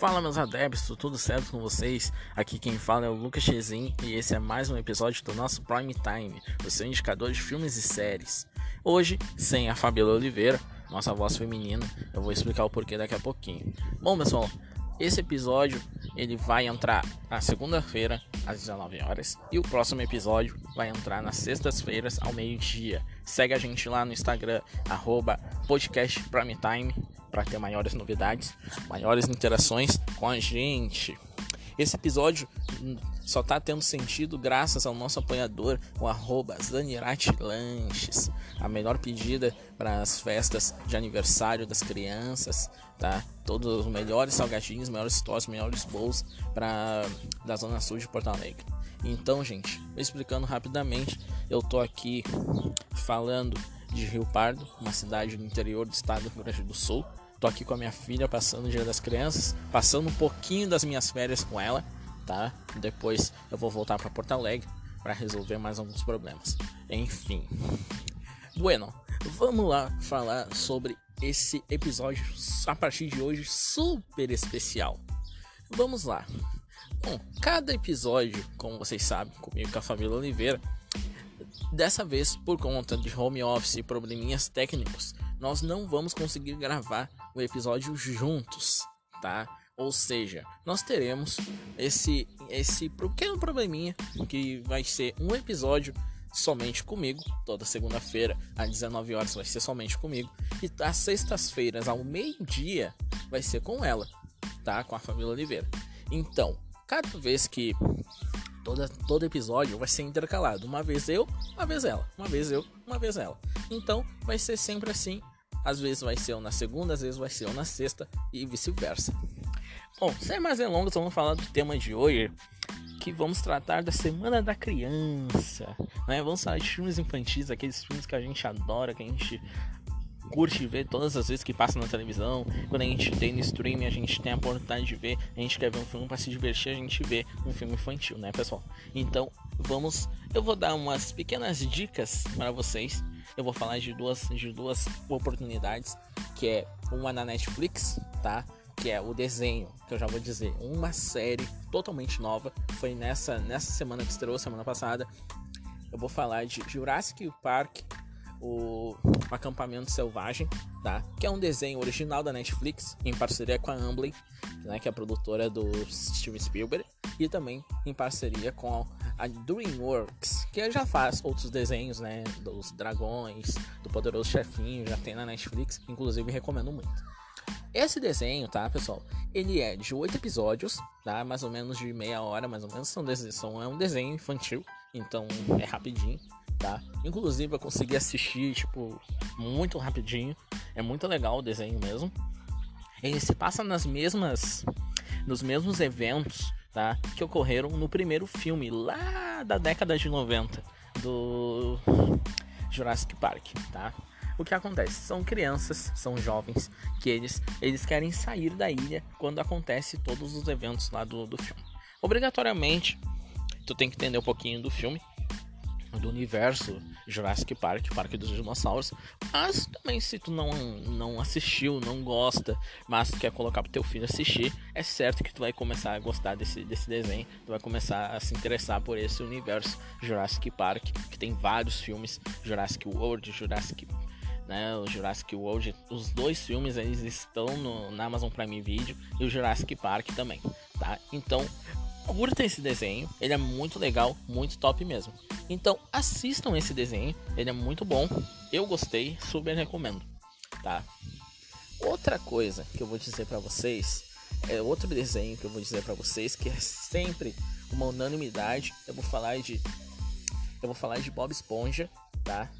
Fala meus adeptos, tudo certo com vocês? Aqui quem fala é o Lucas Chezin e esse é mais um episódio do nosso Prime Time, o seu indicador de filmes e séries. Hoje, sem a Fabiola Oliveira, nossa voz feminina, eu vou explicar o porquê daqui a pouquinho. Bom pessoal, esse episódio ele vai entrar na segunda-feira às 19 horas e o próximo episódio vai entrar nas sextas-feiras ao meio-dia. Segue a gente lá no Instagram @podcastprimetime para ter maiores novidades, maiores interações com a gente. Esse episódio só está tendo sentido graças ao nosso apoiador, o arroba Zanirati Lanches, a melhor pedida para as festas de aniversário das crianças, tá? Todos os melhores salgadinhos, melhores torres, melhores bolos para da zona sul de Porto Alegre. Então, gente, explicando rapidamente, eu tô aqui falando de Rio Pardo, uma cidade do interior do estado do Rio Grande do Sul. Tô aqui com a minha filha passando o Dia das Crianças, passando um pouquinho das minhas férias com ela, tá? Depois eu vou voltar para Porto Alegre para resolver mais alguns problemas. Enfim. Bueno, vamos lá falar sobre esse episódio a partir de hoje super especial. Vamos lá. Bom, cada episódio, como vocês sabem, comigo com a família Oliveira, dessa vez por conta de home office e probleminhas técnicos, nós não vamos conseguir gravar o episódio juntos, tá? Ou seja, nós teremos esse esse pequeno probleminha que vai ser um episódio somente comigo, toda segunda-feira às 19 horas vai ser somente comigo e às sextas-feiras ao meio-dia vai ser com ela, tá? Com a família Oliveira. Então, cada vez que toda todo episódio vai ser intercalado, uma vez eu, uma vez ela, uma vez eu, uma vez ela. Então, vai ser sempre assim às vezes vai ser um na segunda, às vezes vai ser um na sexta e vice-versa. Bom, sem mais delongas, vamos falar do tema de hoje, que vamos tratar da Semana da Criança. Né? Vamos falar de filmes infantis, aqueles filmes que a gente adora, que a gente curte ver todas as vezes que passa na televisão. Quando a gente tem no streaming, a gente tem a oportunidade de ver, a gente quer ver um filme para se divertir, a gente vê um filme infantil, né, pessoal? Então, vamos, eu vou dar umas pequenas dicas para vocês eu vou falar de duas, de duas oportunidades, que é uma na Netflix, tá? Que é o desenho, que eu já vou dizer, uma série totalmente nova. Foi nessa, nessa semana que estreou, semana passada. Eu vou falar de Jurassic Park, o Acampamento Selvagem, tá? Que é um desenho original da Netflix, em parceria com a Amblin, né? Que é a produtora do Steven Spielberg, e também em parceria com a DreamWorks, que já faz outros desenhos, né? Dos dragões, do poderoso chefinho, já tem na Netflix, inclusive recomendo muito. Esse desenho, tá, pessoal? Ele é de oito episódios, tá? Mais ou menos de meia hora, mais ou menos. São, são, é um desenho infantil, então é rapidinho, tá? Inclusive eu consegui assistir, tipo, muito rapidinho. É muito legal o desenho mesmo. Ele se passa nas mesmas, nos mesmos eventos tá? Que ocorreram no primeiro filme lá da década de 90 do Jurassic Park, tá? O que acontece? São crianças, são jovens, que eles, eles querem sair da ilha quando acontece todos os eventos lá do, do filme. Obrigatoriamente, tu tem que entender um pouquinho do filme, do universo Jurassic Park, Parque dos Dinossauros. Mas também se tu não, não assistiu, não gosta, mas quer colocar pro teu filho assistir, é certo que tu vai começar a gostar desse, desse desenho, tu vai começar a se interessar por esse universo Jurassic Park, que tem vários filmes, Jurassic World, Jurassic né, o Jurassic World, os dois filmes eles estão no, na Amazon Prime Video e o Jurassic Park também, tá? Então, curta esse desenho, ele é muito legal, muito top mesmo. Então assistam esse desenho, ele é muito bom, eu gostei, super recomendo, tá? Outra coisa que eu vou dizer para vocês é outro desenho que eu vou dizer para vocês que é sempre uma unanimidade. Eu vou falar de eu vou falar de Bob Esponja, tá?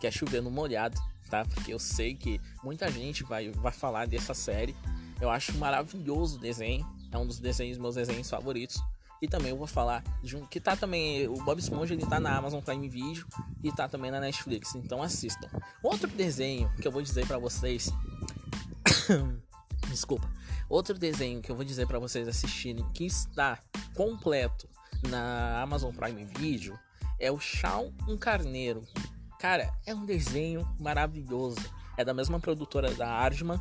Que é chovendo molhado, tá? Porque eu sei que muita gente vai vai falar dessa série. Eu acho maravilhoso o desenho é um dos desenhos, meus desenhos favoritos. E também eu vou falar de um que tá também. O Bob Esponja ele tá na Amazon Prime Video e tá também na Netflix. Então assistam. Outro desenho que eu vou dizer para vocês. Desculpa. Outro desenho que eu vou dizer para vocês assistirem que está completo na Amazon Prime Video é o Chão um Carneiro. Cara, é um desenho maravilhoso. É da mesma produtora da Ardman,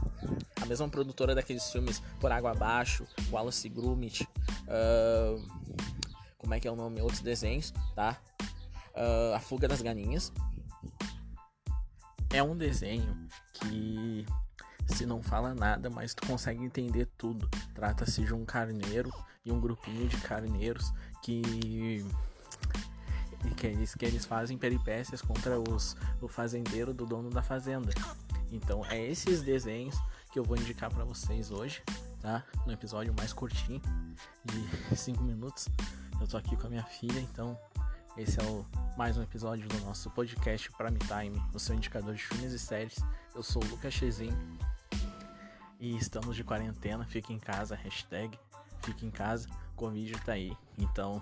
a mesma produtora daqueles filmes Por Água Abaixo, Wallace Gromit, uh, como é que é o nome? Outros desenhos, tá? Uh, a Fuga das Galinhas. É um desenho que se não fala nada, mas tu consegue entender tudo. Trata-se de um carneiro e um grupinho de carneiros que que eles, que eles fazem peripécias contra os, o fazendeiro do dono da fazenda. Então é esses desenhos que eu vou indicar para vocês hoje, tá? No episódio mais curtinho de 5 minutos. Eu tô aqui com a minha filha, então esse é o mais um episódio do nosso podcast Prime Time, o seu indicador de filmes e séries. Eu sou o Lucas Chezin e estamos de quarentena, fique em casa, hashtag fique em casa, Covid tá aí. Então,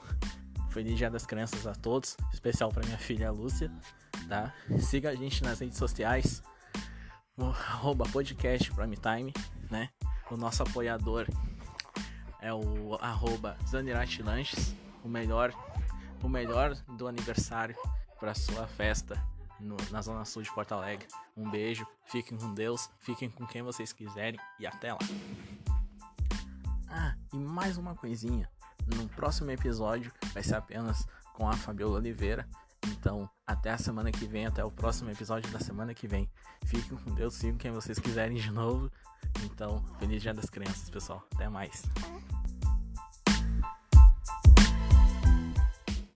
feliz dia das crianças a todos, especial para minha filha Lúcia, tá? Siga a gente nas redes sociais, arroba podcast Prime Time, né? O nosso apoiador é o arroba Zanirati Lanches, o melhor, o melhor do aniversário para sua festa no, na Zona Sul de Porto Alegre. Um beijo, fiquem com Deus, fiquem com quem vocês quiserem e até lá. Ah, e mais uma coisinha. No próximo episódio vai ser apenas com a Fabiola Oliveira. Então, até a semana que vem, até o próximo episódio da semana que vem. Fiquem com Deus, sigam quem vocês quiserem de novo. Então, feliz dia das crianças, pessoal. Até mais.